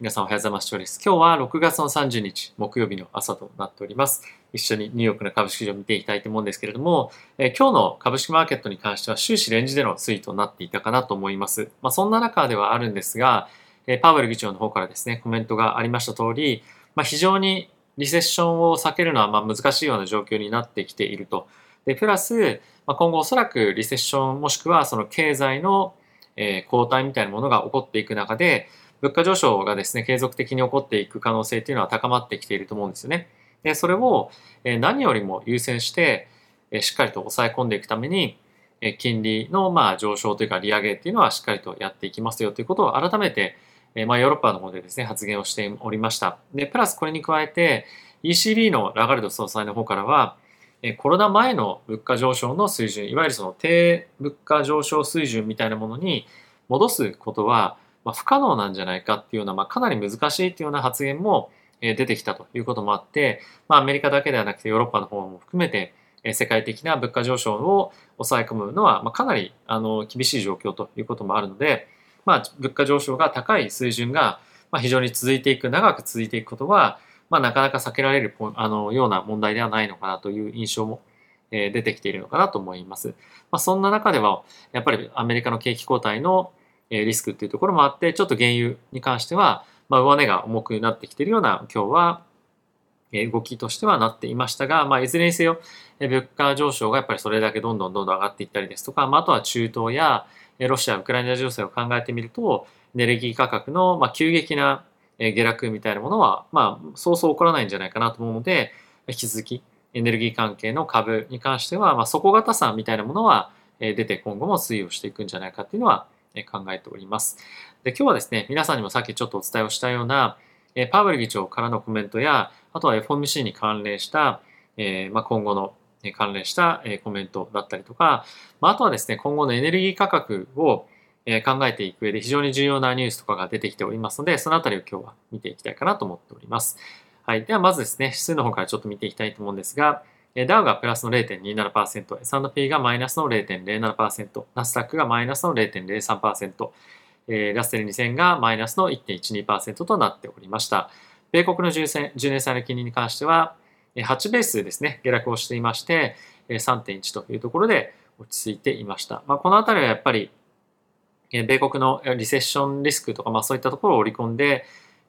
皆さんおはようございます。今日は6月の30日、木曜日の朝となっております。一緒にニューヨークの株式市場を見ていきたいと思うんですけれども、え、今日の株式マーケットに関しては終始レンジでの推移となっていたかなと思います。まあ、そんな中ではあるんですが、え、パウエル議長の方からですね、コメントがありました通り、まあ、非常にリセッションを避けるのはま難しいような状況になってきていると。で、プラス、まあ、今後おそらくリセッションもしくはその経済のえ後退みたいなものが起こっていく中で、物価上昇がですね、継続的に起こっていく可能性っていうのは高まってきていると思うんですよね。で、それを何よりも優先して、しっかりと抑え込んでいくために、金利のまあ上昇というか利上げっていうのはしっかりとやっていきますよということを改めて、まあ、ヨーロッパの方でですね、発言をしておりました。で、プラスこれに加えて、ECB のラガルド総裁の方からは、コロナ前の物価上昇の水準、いわゆるその低物価上昇水準みたいなものに戻すことは、まあ、不可能なんじゃないかっていうような、まあ、かなり難しいっていうような発言も出てきたということもあって、まあ、アメリカだけではなくてヨーロッパの方も含めて世界的な物価上昇を抑え込むのは、まあ、かなりあの厳しい状況ということもあるので、まあ、物価上昇が高い水準が非常に続いていく長く続いていくことは、まあ、なかなか避けられるあのような問題ではないのかなという印象も出てきているのかなと思います。まあ、そんな中ではやっぱりアメリカの景気後退のリスクっていうところもあって、ちょっと原油に関しては、まあ、上値が重くなってきているような今日は動きとしてはなっていましたが、まあ、いずれにせよ、物価上昇がやっぱりそれだけどんどんどんどん上がっていったりですとか、まあ、あとは中東やロシア、ウクライナ情勢を考えてみると、エネルギー価格の急激な下落みたいなものは、まあ、そうそう起こらないんじゃないかなと思うので、引き続きエネルギー関係の株に関しては、まあ、底堅さみたいなものは出て今後も推移をしていくんじゃないかっていうのは考えております。で今日はですね、皆さんにもさっきちょっとお伝えをしたような、パウエル議長からのコメントや、あとは FOMC に関連した、えま、今後の関連したコメントだったりとか、まあ、あとはですね、今後のエネルギー価格を考えていく上で非常に重要なニュースとかが出てきておりますので、そのあたりを今日は見ていきたいかなと思っております。はい。ではまずですね、指数の方からちょっと見ていきたいと思うんですが、ダウがプラスの0.27%、S&P がマイナスの0.07%、ナスダックがマイナスの0.03%、ラッセル2000がマイナスの1.12%となっておりました。米国の10年債の金利に関しては、8ベースですね、下落をしていまして、3.1というところで落ち着いていました。まあ、このあたりはやっぱり、米国のリセッションリスクとか、まあ、そういったところを織り込んで、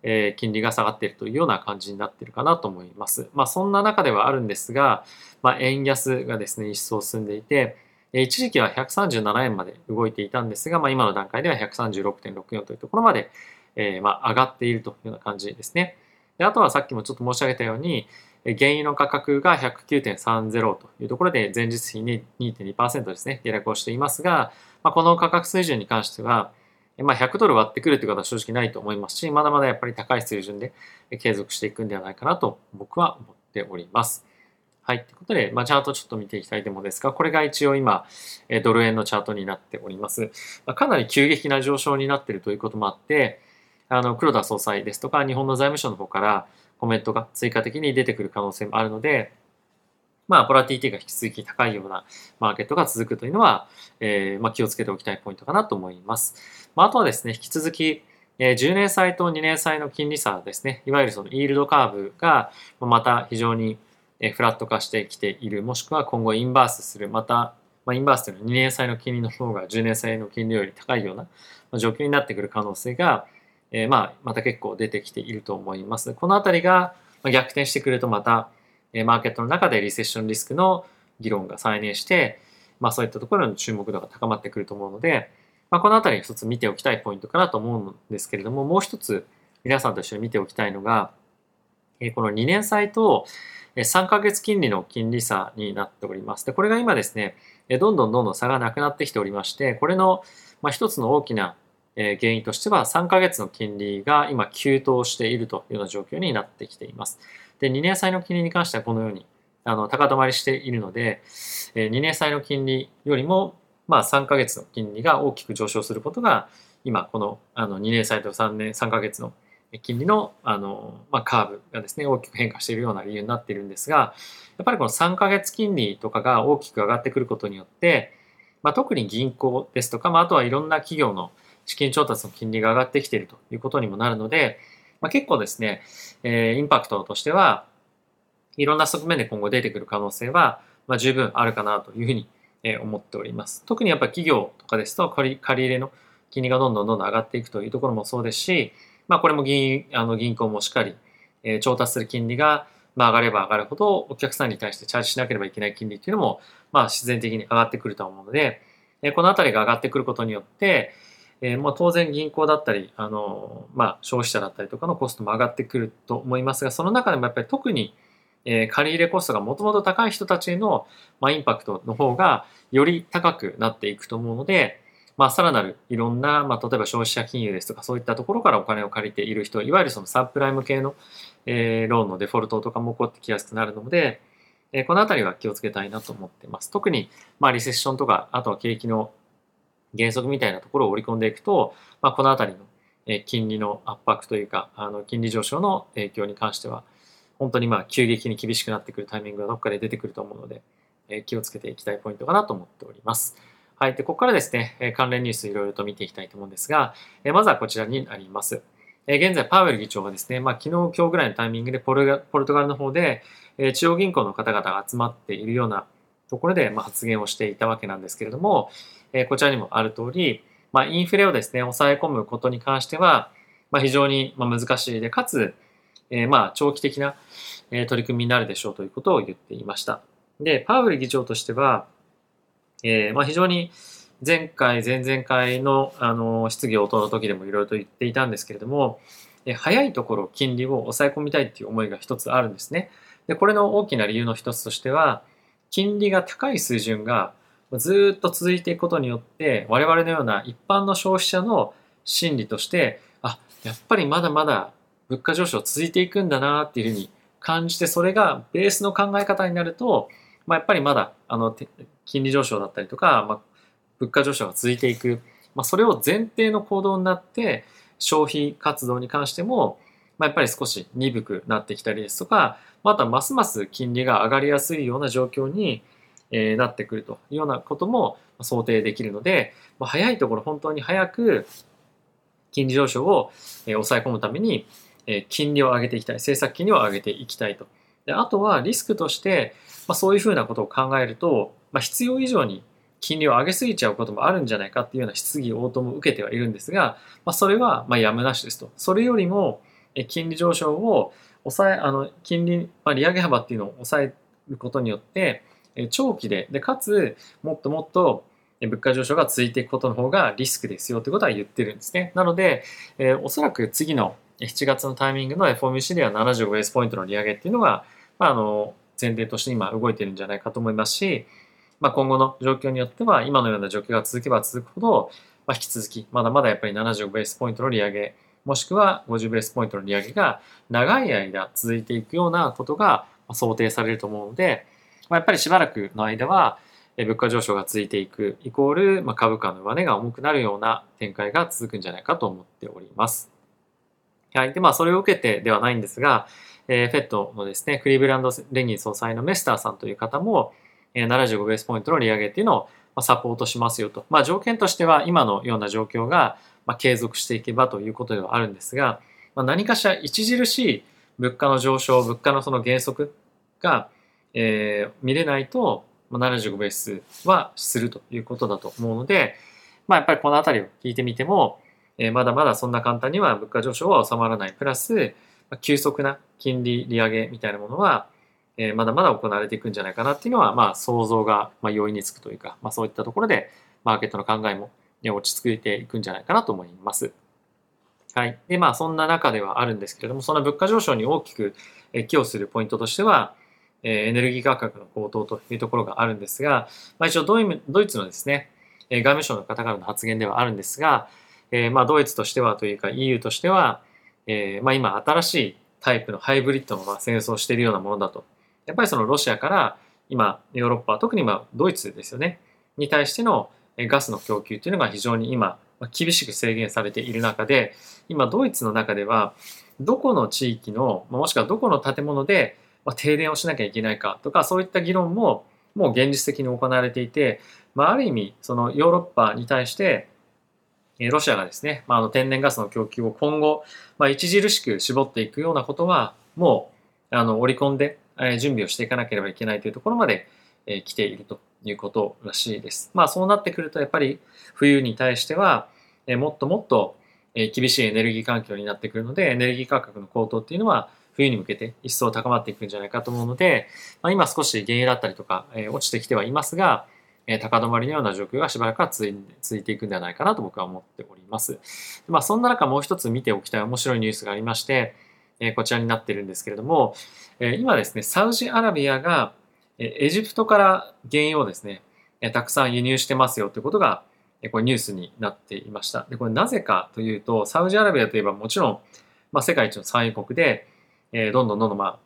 えー、金利が下がっているというような感じになっているかなと思います。まあ、そんな中ではあるんですが、まあ、円安がですね、一層進んでいて、一時期は137円まで動いていたんですが、まあ、今の段階では136.64というところまで、えー、まあ上がっているというような感じですね。であとはさっきもちょっと申し上げたように、原油の価格が109.30というところで前日比に2.2%ですね、下落をしていますが、まあ、この価格水準に関しては、まあ、100ドル割ってくるということは正直ないと思いますし、まだまだやっぱり高い水準で継続していくんではないかなと僕は思っております。はい。ということで、まあ、チャートちょっと見ていきたいと思うんですが、これが一応今、ドル円のチャートになっております。まあ、かなり急激な上昇になっているということもあって、あの、黒田総裁ですとか、日本の財務省の方からコメントが追加的に出てくる可能性もあるので、まあ、ボラティティが引き続き高いようなマーケットが続くというのは、えー、まあ、気をつけておきたいポイントかなと思います。まあ、あとはですね、引き続き、えー、10年債と2年債の金利差ですね、いわゆるそのイールドカーブがまた非常にフラット化してきている、もしくは今後インバースする、また、まあ、インバースというのは2年債の金利の方が10年債の金利より高いような状況になってくる可能性が、えー、まあ、また結構出てきていると思います。このあたりが逆転してくるとまた、マーケットの中でリセッションリスクの議論が再燃して、まあそういったところの注目度が高まってくると思うので、まあ、このあたり一つ見ておきたいポイントかなと思うんですけれども、もう一つ皆さんと一緒に見ておきたいのが、この2年債と3ヶ月金利の金利差になっております。で、これが今ですね、どんどんどんどん差がなくなってきておりまして、これの一つの大きな原因としては3ヶ月の金利が今急騰しているというような状況になってきています。で、2年債の金利に関してはこのようにあの高止まりしているので、2年債の金利よりも、まあ、3ヶ月の金利が大きく上昇することが、今、このあの2年債と3年、3ヶ月の金利のあの、まあ、カーブがですね、大きく変化しているような理由になっているんですが、やっぱりこの3ヶ月金利とかが大きく上がってくることによって、まあ、特に銀行ですとか、まあ、あとはいろんな企業の資金調達の金利が上がってきているということにもなるので、まあ、結構ですね、えー、インパクトとしては、いろんな側面で今後出てくる可能性は、まあ、十分あるかなというふうに思っております。特にやっぱり企業とかですと借り入れの金利がどんどんどんどん上がっていくというところもそうですし、まあ、これも銀あの銀行もしっかり、えー、調達する金利が、まあ、上がれば上がるほどお客さんに対してチャージしなければいけない金利っていうのも、まあ、自然的に上がってくると思うので、えー、このあたりが上がってくることによって、えー、まあ、当然銀行だったり、あのまあ、消費者だったりとかのコストも上がってくると思いますが、その中でもやっぱり特に、え借り入れコストがもともと高い人たちへの、まあ、インパクトの方がより高くなっていくと思うので、まあ、さらなるいろんな、まあ、例えば消費者金融ですとかそういったところからお金を借りている人、いわゆるそのサプライム系の、えー、ローンのデフォルトとかも起こってきやすくなるので、え、このあたりは気をつけたいなと思ってます。特に、まあ、リセッションとか、あとは景気の減速みたいなところを織り込んでいくと、まあ、このあたりの、え、金利の圧迫というか、あの金利上昇の影響に関しては、本当にまあ急激に厳しくなってくるタイミングがどっかで出てくると思うので、え、気をつけていきたいポイントかなと思っております。はい。で、ここからですね、え関連ニュースいろいろと見ていきたいと思うんですが、えまずはこちらになります。え現在、パウエル議長はですね、まあ、昨日、今日ぐらいのタイミングでポルポルトガルの方で、え中央銀行の方々が集まっているようなところで、ま発言をしていたわけなんですけれども、えこちらにもある通り、まあ、インフレをですね、抑え込むことに関しては、まあ、非常に難しいで、かつ、えまあ、長期的な取り組みになるでしょうということを言っていました。で、パウエル議長としては、えー、まあ、非常に前回、前々回のあの質疑応答の時でもいろいろと言っていたんですけれども、早いところ金利を抑え込みたいっていう思いが一つあるんですね。で、これの大きな理由の一つとしては、金利が高い水準がずっと続いていくことによって、我々のような一般の消費者の心理として、あ、やっぱりまだまだ物価上昇続いていくんだなっていうふうに感じて、それがベースの考え方になると、まあ、やっぱりまだあの金利上昇だったりとか、まあ、物価上昇が続いていく、まあ、それを前提の行動になって消費活動に関しても、まあ、やっぱり少し鈍くなってきたりですとかまたますます金利が上がりやすいような状況に、えなってくるというようなことも想定できるので、まあ、早いところ本当に早く金利上昇をえ抑え込むためにえ金利を上げていきたい政策金利を上げていきたいとであとはリスクとして、まあ、そういうふうなことを考えると、まあ、必要以上に金利を上げすぎちゃうこともあるんじゃないかっていうような質疑応答も受けてはいるんですが、まあ、それはまやむなしですと。それよりも金利上昇を抑え、あの金利、まあ、利上げ幅っていうのを抑えることによって、長期で、で、かつ、もっともっと物価上昇が続いていくことの方がリスクですよということは言ってるんですね。なので、えー、おそらく次の7月のタイミングの FOMC では75ベースポイントの利上げっていうのが、まあ、あの前提として今動いてるんじゃないかと思いますし、まあ、今後の状況によっては今のような状況が続けば続くほど、まあ、引き続きまだまだやっぱり75ベースポイントの利上げもしくは50ベースポイントの利上げが長い間続いていくようなことが想定されると思うので、まあ、やっぱりしばらくの間は物価上昇が続いていくイコール、まあ、株価の上値が重くなるような展開が続くんじゃないかと思っております。はい。で、まあ、それを受けてではないんですが、えー、フェットのですね、クリーブランド・レニー総裁のメスターさんという方も、えー、75ベースポイントの利上げっていうのを、サポートしますよと。まあ、条件としては今のような状況が、まあ、継続していけばということではあるんですが、まあ、何かしら著しい物価の上昇、物価のその減速が、えー、見れないと、まあ、75ベースはするということだと思うので、まあ、やっぱりこのあたりを聞いてみても、えー、まだまだそんな簡単には物価上昇は収まらない。プラスま、急速な金利利上げみたいなものは、え、まだまだ行われていくんじゃないかなっていうのは、まあ、想像が、ま、容易につくというか、まあ、そういったところで、マーケットの考えも、落ち着いていくんじゃないかなと思います。はい。で、まあ、そんな中ではあるんですけれども、その物価上昇に大きく寄与するポイントとしては、エネルギー価格の高騰というところがあるんですが、まあ、一応ドイツのですね、外務省の方からの発言ではあるんですが、えー、まあドイツとしてはというか EU としては、えー、まあ今新しいタイプのハイブリッドのま戦争をしているようなものだと。やっぱりそのロシアから今ヨーロッパ、特に今ドイツですよね、に対してのガスの供給というのが非常に今厳しく制限されている中で、今ドイツの中ではどこの地域の、もしくはどこの建物で停電をしなきゃいけないかとか、そういった議論ももう現実的に行われていて、まあ、ある意味、そのヨーロッパに対して、ロシアがですね、まあ、あの天然ガスの供給を今後、まあ、著しく絞っていくようなことは、もう、あの、織り込んで、準備をしていかなければいけないというところまで、来ていると。いうことらしいです。まあ、そうなってくると、やっぱり冬に対しては、もっともっと、厳しいエネルギー環境になってくるので、エネルギー価格の高騰っていうのは、冬に向けて一層高まっていくんじゃないかと思うので、まあ、今少し原油だったりとか、落ちてきてはいますが、高止まりのような状況がしばらくは続いていくんではないかなと僕は思っております。まあ、そんな中もう一つ見ておきたい面白いニュースがありまして、こちらになってるんですけれども、今ですね、サウジアラビアがエジプトから原油をですね、たくさん輸入してますよということが、これニュースになっていました。で、これなぜかというと、サウジアラビアといえばもちろん、まあ、世界一の産油国で、えどんどんどんどんまあ、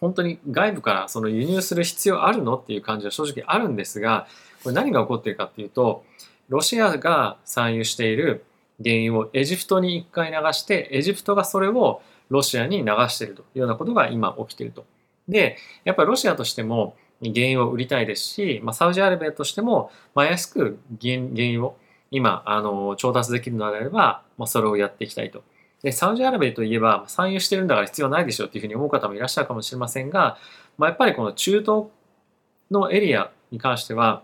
本当に外部からその輸入する必要あるのっていう感じは正直あるんですが、これ何が起こっているかっていうと、ロシアが産油している原油をエジプトに一回流して、エジプトがそれをロシアに流しているというようなことが今起きていると。で、やっぱりロシアとしても原油を売りたいですし、まあ、サウジアラビアとしても、まあ、安く原油を今、あの、調達できるのであれば、まあ、それをやっていきたいと。で、サウジアラビアといえば、産油してるんだから必要ないでしょっていうふうに思う方もいらっしゃるかもしれませんが、まあ、やっぱりこの中東のエリアに関しては、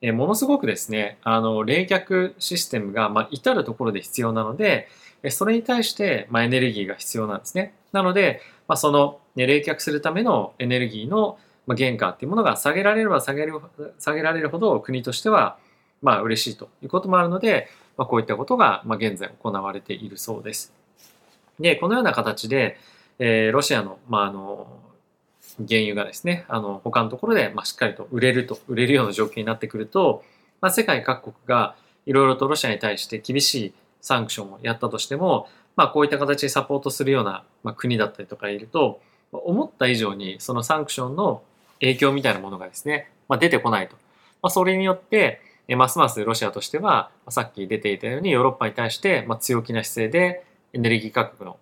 えものすごくですね、あの、冷却システムが、まあ、至るところで必要なので、それに対して、まあ、エネルギーが必要なんですね。なので、まあ、その、ね、冷却するためのエネルギーの原価っていうものが下げられれば下げる下げられるほど国としてはまあ嬉しいということもあるので、まあ、こういったことがまあ現在行われているそうです。で、このような形で、えー、ロシアの、まあ、あの、原油がですね、あの、他のところで、まあ、しっかりと売れると、売れるような状況になってくると、まあ、世界各国がいろいろとロシアに対して厳しいサンクションをやったとしても、まあ、こういった形でサポートするような、まあ、国だったりとかいると、思った以上にそのサンクションの影響みたいなものがですね、まあ、出てこないと。まあ、それによって、えますますロシアとしては、さっき出ていたようにヨーロッパに対して、まあ、強気な姿勢でエネルギー価格の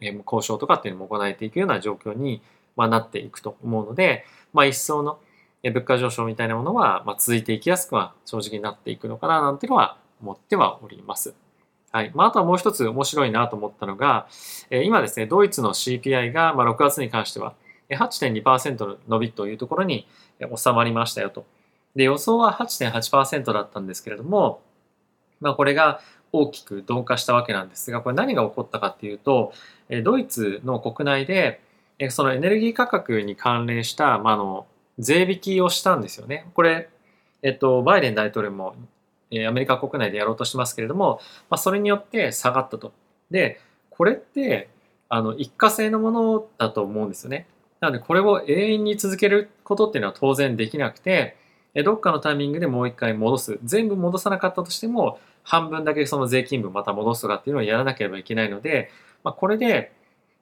え交渉とかっていうのも行えていくような状況に、ま、なっていくと思うので、まあ、一層の物価上昇みたいなものは、ま、続いていきやすくは正直になっていくのかななんていうのは思ってはおります。はい。まあ、あとはもう一つ面白いなと思ったのが、え今ですね、ドイツの CPI が、まあ、6月に関しては8.2%の伸びというところに収まりましたよと。で、予想は8.8%だったんですけれども、まあ、これが大きく鈍化したわけなんですが、これ何が起こったかっていうと、ドイツの国内で、そのエネルギー価格に関連した、まあ、の税引きをしたんですよね。これ、えっと、バイデン大統領もアメリカ国内でやろうとしてますけれども、まあ、それによって下がったと。で、これって、あの、一過性のものだと思うんですよね。なので、これを永遠に続けることっていうのは当然できなくて、どっかのタイミングでもう一回戻す。全部戻さなかったとしても、半分だけその税金分また戻すとかっていうのをやらなければいけないので、まあ、これで、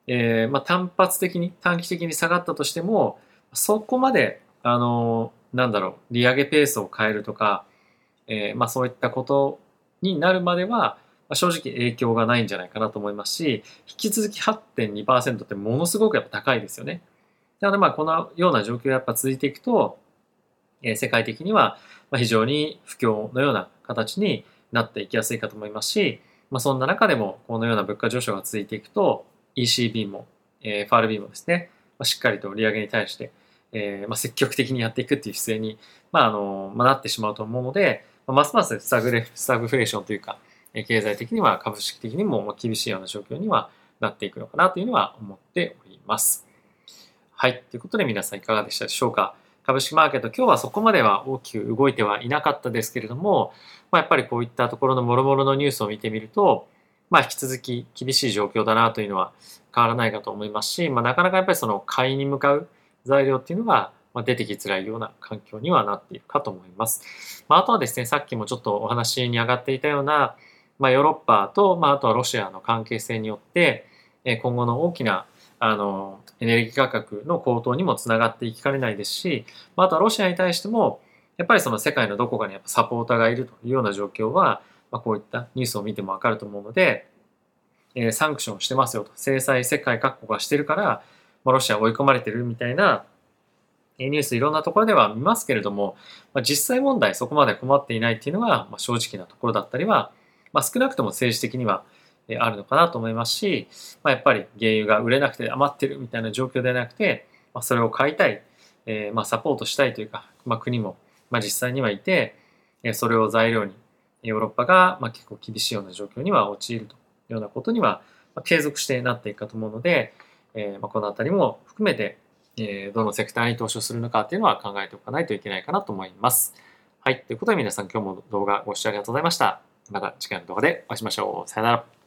えー、まあ、単発的に、短期的に下がったとしても、そこまで、あのー、なんだろう、利上げペースを変えるとか、えー、まあ、そういったことになるまでは、正直影響がないんじゃないかなと思いますし、引き続き8.2%ってものすごくやっぱ高いですよね。なのでまあこのような状況がやっぱ続いていくと、え世界的には非常に不況のような形になっていきやすいかと思いますし、まあ、そんな中でもこのような物価上昇が続いていくと ECB も、えー、FRB もですね、まあ、しっかりと利上げに対して、えーまあ、積極的にやっていくっていう姿勢に、まああのまあ、なってしまうと思うので、ま、すますスタグレスタグフレーションというか、経済的には株式的にも厳しいような状況にはなっていくのかなというのは思っております。はい。ということで皆さんいかがでしたでしょうか？株式マーケット、今日はそこまでは大きく動いてはいなかったですけれども、まあ、やっぱりこういったところの諸々のニュースを見てみると、まあ、引き続き厳しい状況だなというのは変わらないかと思いますし、まあ、なかなかやっぱりその買いに向かう材料っていうのがま出てきづらいような環境にはなっているかと思います。まあ、あとはですね、さっきもちょっとお話に上がっていたような、まあ、ヨーロッパと、まあ、あとはロシアの関係性によって、今後の大きなあの、エネルギー価格の高騰にもつながっていきかねないですし、まあとはロシアに対しても、やっぱりその世界のどこかにやっぱサポーターがいるというような状況は、まあ、こういったニュースを見てもわかると思うので、えー、サンクションしてますよと、制裁世界各国がしてるから、まあ、ロシア追い込まれてるみたいな、ニュースいろんなところでは見ますけれども、まあ、実際問題そこまで困っていないっていうのが、まあ、正直なところだったりはまあ、少なくとも政治的にはあるのかなと思いますし、まあ、やっぱり原油が売れなくて余ってるみたいな状況ではなくて、まあ、それを買いたい、えー、まあサポートしたいというか、まあ、国も、まあ、実際にはいて、それを材料にヨーロッパがまあ結構厳しいような状況には陥るというようなことには継続してなっていくかと思うので、えー、まあこのあたりも含めて、え、どのセクターに投資をするのかっていうのは考えておかないといけないかなと思います。はい。ということで皆さん今日も動画ご視聴ありがとうございました。また次回の動画でお会いしましょう。さよなら。